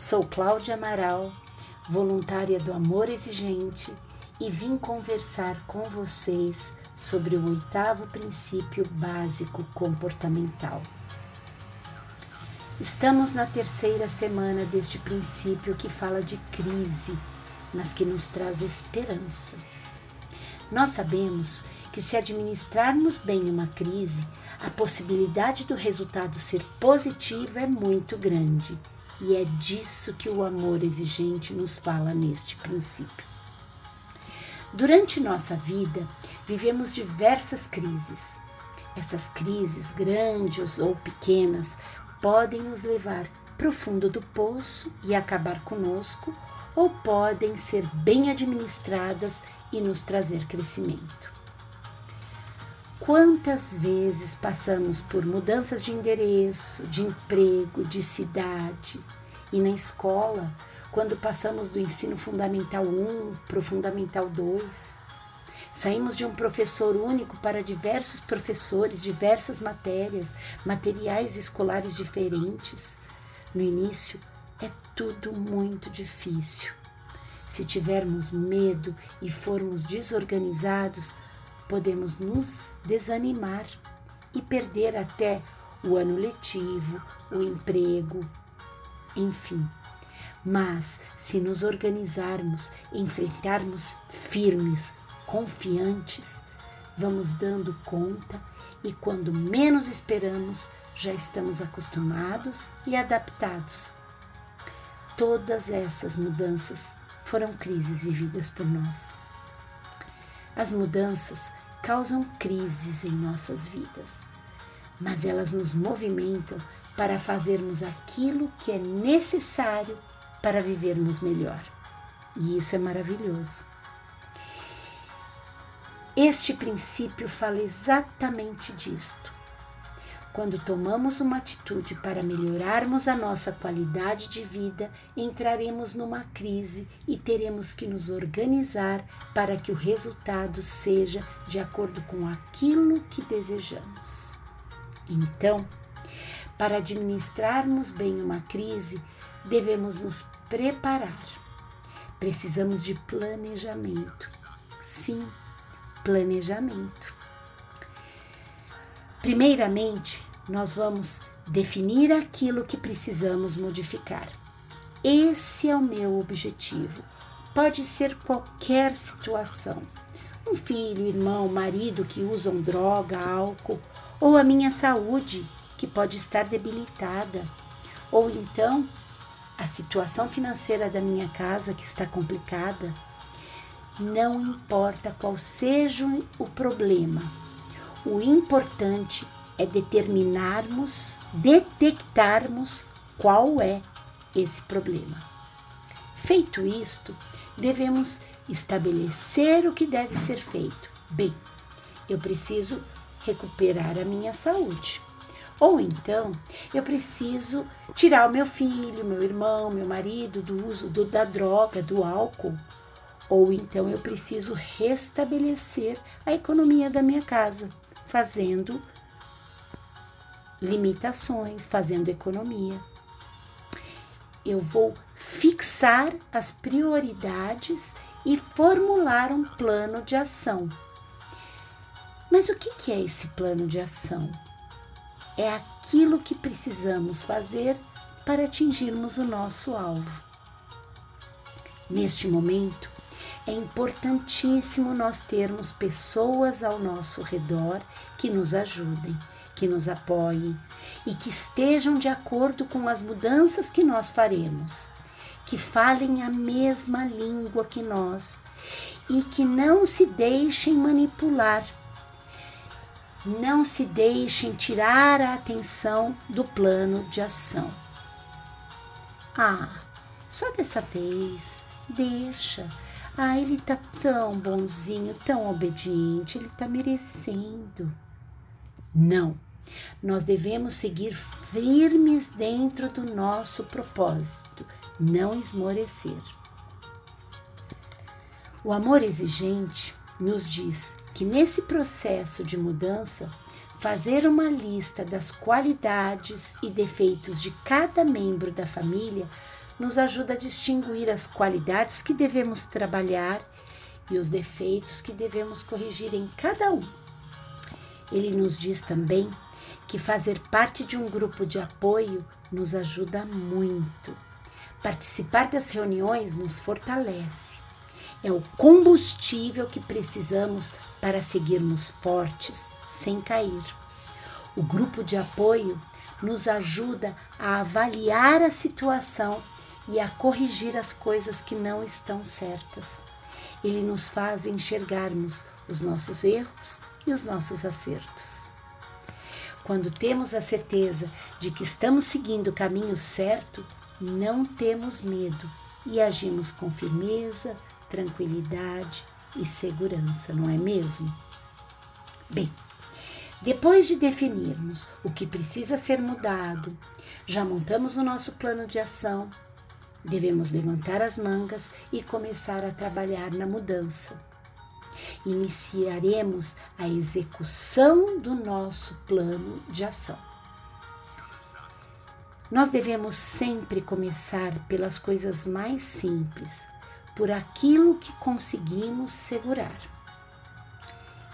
Sou Cláudia Amaral, voluntária do Amor Exigente, e vim conversar com vocês sobre o oitavo princípio básico comportamental. Estamos na terceira semana deste princípio que fala de crise, mas que nos traz esperança. Nós sabemos que, se administrarmos bem uma crise, a possibilidade do resultado ser positivo é muito grande. E é disso que o amor exigente nos fala neste princípio. Durante nossa vida, vivemos diversas crises. Essas crises, grandes ou pequenas, podem nos levar para o fundo do poço e acabar conosco, ou podem ser bem administradas e nos trazer crescimento. Quantas vezes passamos por mudanças de endereço, de emprego, de cidade e na escola, quando passamos do ensino fundamental 1 para o fundamental 2? Saímos de um professor único para diversos professores, diversas matérias, materiais escolares diferentes. No início, é tudo muito difícil. Se tivermos medo e formos desorganizados, podemos nos desanimar e perder até o ano letivo, o emprego, enfim. Mas se nos organizarmos, enfrentarmos firmes, confiantes, vamos dando conta e quando menos esperamos, já estamos acostumados e adaptados. Todas essas mudanças foram crises vividas por nós. As mudanças causam crises em nossas vidas, mas elas nos movimentam para fazermos aquilo que é necessário para vivermos melhor. E isso é maravilhoso. Este princípio fala exatamente disto. Quando tomamos uma atitude para melhorarmos a nossa qualidade de vida, entraremos numa crise e teremos que nos organizar para que o resultado seja de acordo com aquilo que desejamos. Então, para administrarmos bem uma crise, devemos nos preparar. Precisamos de planejamento. Sim, planejamento. Primeiramente, nós vamos definir aquilo que precisamos modificar. Esse é o meu objetivo. Pode ser qualquer situação. Um filho, irmão, marido que usam droga, álcool, ou a minha saúde, que pode estar debilitada, ou então a situação financeira da minha casa que está complicada. Não importa qual seja o problema, o importante é determinarmos, detectarmos qual é esse problema. Feito isto, devemos estabelecer o que deve ser feito. Bem, eu preciso recuperar a minha saúde. Ou então, eu preciso tirar o meu filho, meu irmão, meu marido do uso do, da droga, do álcool. Ou então, eu preciso restabelecer a economia da minha casa fazendo limitações, fazendo economia. Eu vou fixar as prioridades e formular um plano de ação. Mas o que é esse plano de ação? É aquilo que precisamos fazer para atingirmos o nosso alvo. Neste momento, é importantíssimo nós termos pessoas ao nosso redor que nos ajudem, que nos apoiem e que estejam de acordo com as mudanças que nós faremos, que falem a mesma língua que nós e que não se deixem manipular, não se deixem tirar a atenção do plano de ação. Ah, só dessa vez, deixa ah, ele tá tão bonzinho, tão obediente, ele tá merecendo. Não. Nós devemos seguir firmes dentro do nosso propósito, não esmorecer. O amor exigente nos diz que nesse processo de mudança, fazer uma lista das qualidades e defeitos de cada membro da família nos ajuda a distinguir as qualidades que devemos trabalhar e os defeitos que devemos corrigir em cada um. Ele nos diz também que fazer parte de um grupo de apoio nos ajuda muito. Participar das reuniões nos fortalece. É o combustível que precisamos para seguirmos fortes, sem cair. O grupo de apoio nos ajuda a avaliar a situação e a corrigir as coisas que não estão certas. Ele nos faz enxergarmos os nossos erros e os nossos acertos. Quando temos a certeza de que estamos seguindo o caminho certo, não temos medo e agimos com firmeza, tranquilidade e segurança, não é mesmo? Bem, depois de definirmos o que precisa ser mudado, já montamos o nosso plano de ação, devemos levantar as mangas e começar a trabalhar na mudança. Iniciaremos a execução do nosso plano de ação. Nós devemos sempre começar pelas coisas mais simples, por aquilo que conseguimos segurar.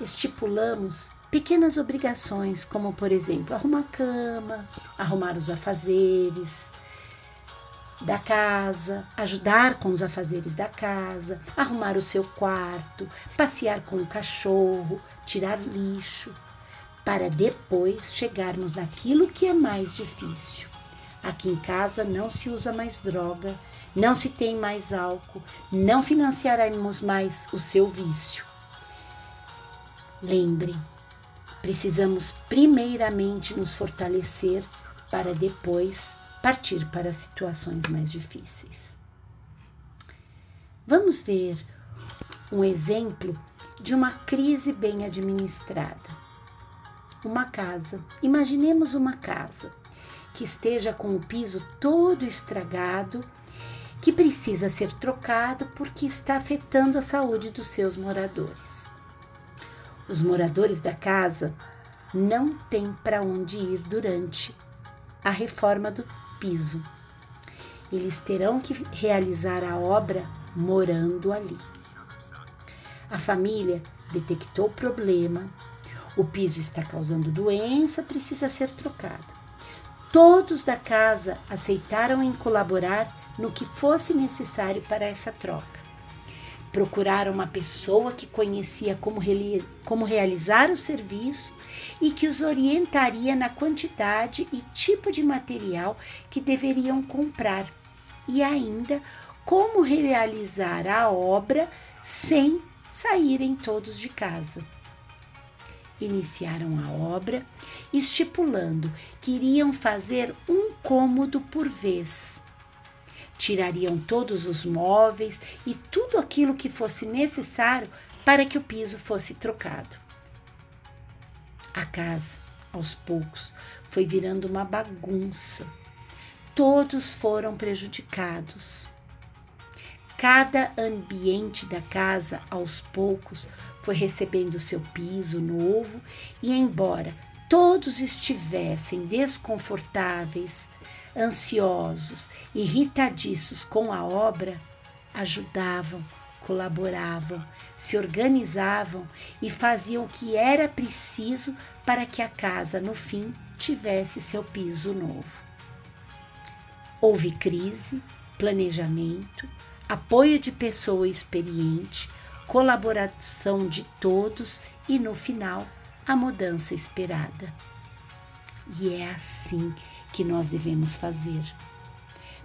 Estipulamos pequenas obrigações, como por exemplo, arrumar a cama, arrumar os afazeres da casa, ajudar com os afazeres da casa, arrumar o seu quarto, passear com o cachorro, tirar lixo, para depois chegarmos naquilo que é mais difícil. Aqui em casa não se usa mais droga, não se tem mais álcool, não financiaremos mais o seu vício. Lembrem, Precisamos primeiramente nos fortalecer para depois partir para situações mais difíceis. Vamos ver um exemplo de uma crise bem administrada. Uma casa. Imaginemos uma casa que esteja com o piso todo estragado, que precisa ser trocado porque está afetando a saúde dos seus moradores. Os moradores da casa não têm para onde ir durante a reforma do piso. Eles terão que realizar a obra morando ali. A família detectou o problema, o piso está causando doença, precisa ser trocado. Todos da casa aceitaram em colaborar no que fosse necessário para essa troca procuraram uma pessoa que conhecia como, como realizar o serviço e que os orientaria na quantidade e tipo de material que deveriam comprar e ainda como realizar a obra sem saírem todos de casa. Iniciaram a obra, estipulando que iriam fazer um cômodo por vez Tirariam todos os móveis e tudo aquilo que fosse necessário para que o piso fosse trocado. A casa, aos poucos, foi virando uma bagunça. Todos foram prejudicados. Cada ambiente da casa, aos poucos, foi recebendo seu piso novo e, embora todos estivessem desconfortáveis, ansiosos, irritadiços com a obra, ajudavam, colaboravam, se organizavam e faziam o que era preciso para que a casa, no fim, tivesse seu piso novo. Houve crise, planejamento, apoio de pessoa experiente, colaboração de todos e, no final, a mudança esperada. E é assim que nós devemos fazer.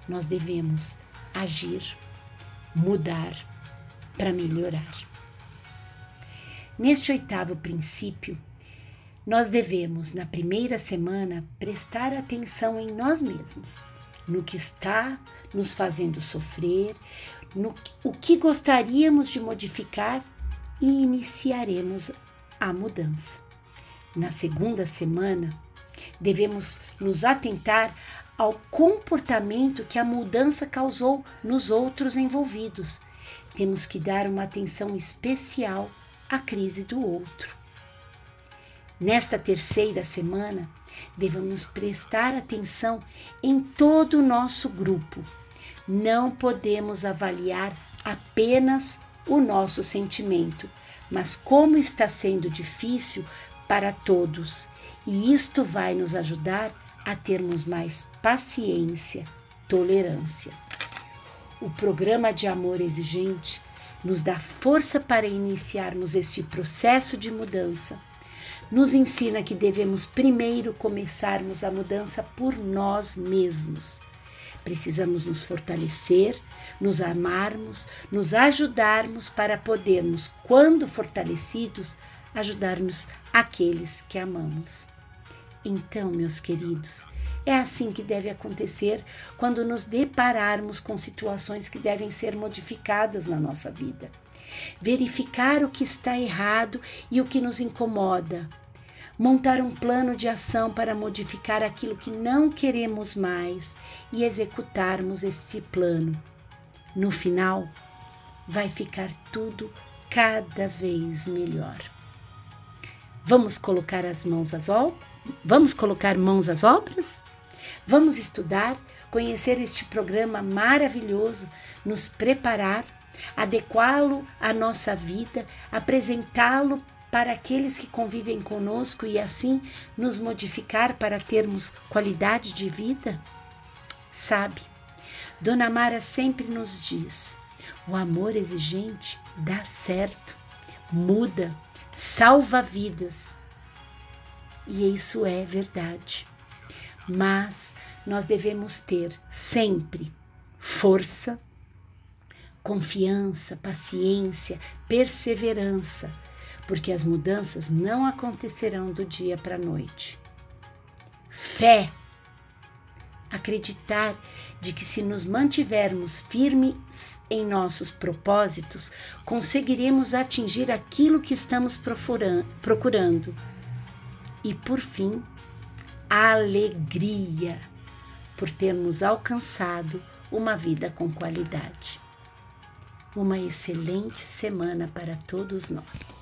Nós devemos agir, mudar para melhorar. Neste oitavo princípio, nós devemos, na primeira semana, prestar atenção em nós mesmos, no que está nos fazendo sofrer, no o que gostaríamos de modificar e iniciaremos a mudança. Na segunda semana, Devemos nos atentar ao comportamento que a mudança causou nos outros envolvidos. Temos que dar uma atenção especial à crise do outro. Nesta terceira semana, devemos prestar atenção em todo o nosso grupo, não podemos avaliar apenas o nosso sentimento, mas como está sendo difícil para todos, e isto vai nos ajudar a termos mais paciência, tolerância. O programa de amor exigente nos dá força para iniciarmos este processo de mudança. Nos ensina que devemos primeiro começarmos a mudança por nós mesmos. Precisamos nos fortalecer, nos amarmos, nos ajudarmos para podermos, quando fortalecidos, ajudarmos aqueles que amamos. Então, meus queridos, é assim que deve acontecer quando nos depararmos com situações que devem ser modificadas na nossa vida. Verificar o que está errado e o que nos incomoda. Montar um plano de ação para modificar aquilo que não queremos mais e executarmos este plano. No final, vai ficar tudo cada vez melhor. Vamos colocar as mãos às obras? Vamos colocar mãos às obras? Vamos estudar, conhecer este programa maravilhoso, nos preparar, adequá-lo à nossa vida, apresentá-lo para aqueles que convivem conosco e assim nos modificar para termos qualidade de vida? Sabe, Dona Mara sempre nos diz: o amor exigente dá certo, muda, salva vidas. E isso é verdade mas nós devemos ter sempre força, confiança, paciência, perseverança, porque as mudanças não acontecerão do dia para a noite. Fé, acreditar de que se nos mantivermos firmes em nossos propósitos, conseguiremos atingir aquilo que estamos procurando. E por fim, alegria por termos alcançado uma vida com qualidade. Uma excelente semana para todos nós.